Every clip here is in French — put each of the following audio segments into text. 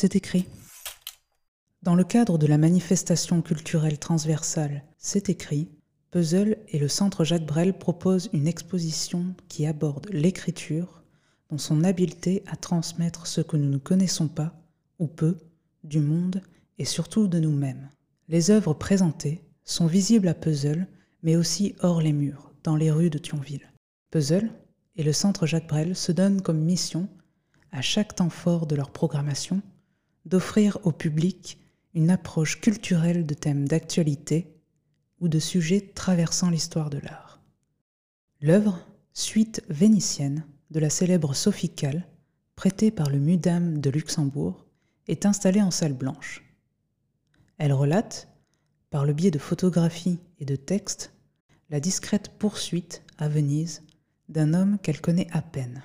C'est écrit. Dans le cadre de la manifestation culturelle transversale C'est écrit, Puzzle et le Centre Jacques Brel proposent une exposition qui aborde l'écriture dans son habileté à transmettre ce que nous ne connaissons pas, ou peu, du monde et surtout de nous-mêmes. Les œuvres présentées sont visibles à Puzzle, mais aussi hors les murs, dans les rues de Thionville. Puzzle et le Centre Jacques Brel se donnent comme mission, à chaque temps fort de leur programmation, d'offrir au public une approche culturelle de thèmes d'actualité ou de sujets traversant l'histoire de l'art. L'œuvre, suite vénitienne de la célèbre Sophicale, prêtée par le Mudam de Luxembourg, est installée en salle blanche. Elle relate, par le biais de photographies et de textes, la discrète poursuite à Venise d'un homme qu'elle connaît à peine.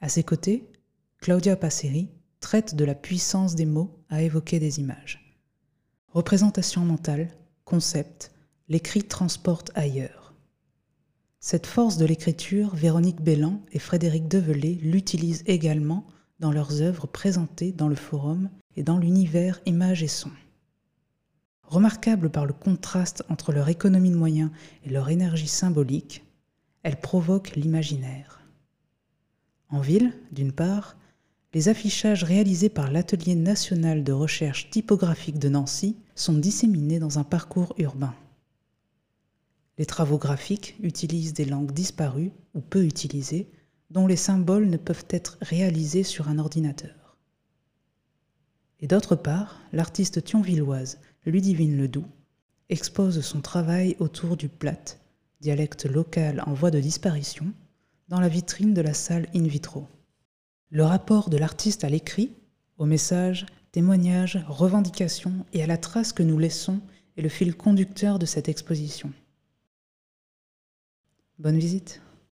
À ses côtés, Claudia Passeri traite de la puissance des mots à évoquer des images. Représentation mentale, concept, l'écrit transporte ailleurs. Cette force de l'écriture, Véronique Bellan et Frédéric Develay l'utilisent également dans leurs œuvres présentées dans le forum et dans l'univers images et sons. Remarquables par le contraste entre leur économie de moyens et leur énergie symbolique, elles provoquent l'imaginaire. En ville, d'une part, les affichages réalisés par l'Atelier national de recherche typographique de Nancy sont disséminés dans un parcours urbain. Les travaux graphiques utilisent des langues disparues ou peu utilisées, dont les symboles ne peuvent être réalisés sur un ordinateur. Et d'autre part, l'artiste thionvilloise Ludivine Ledoux expose son travail autour du plat, dialecte local en voie de disparition, dans la vitrine de la salle in vitro. Le rapport de l'artiste à l'écrit, au message, témoignages, revendications et à la trace que nous laissons est le fil conducteur de cette exposition. Bonne visite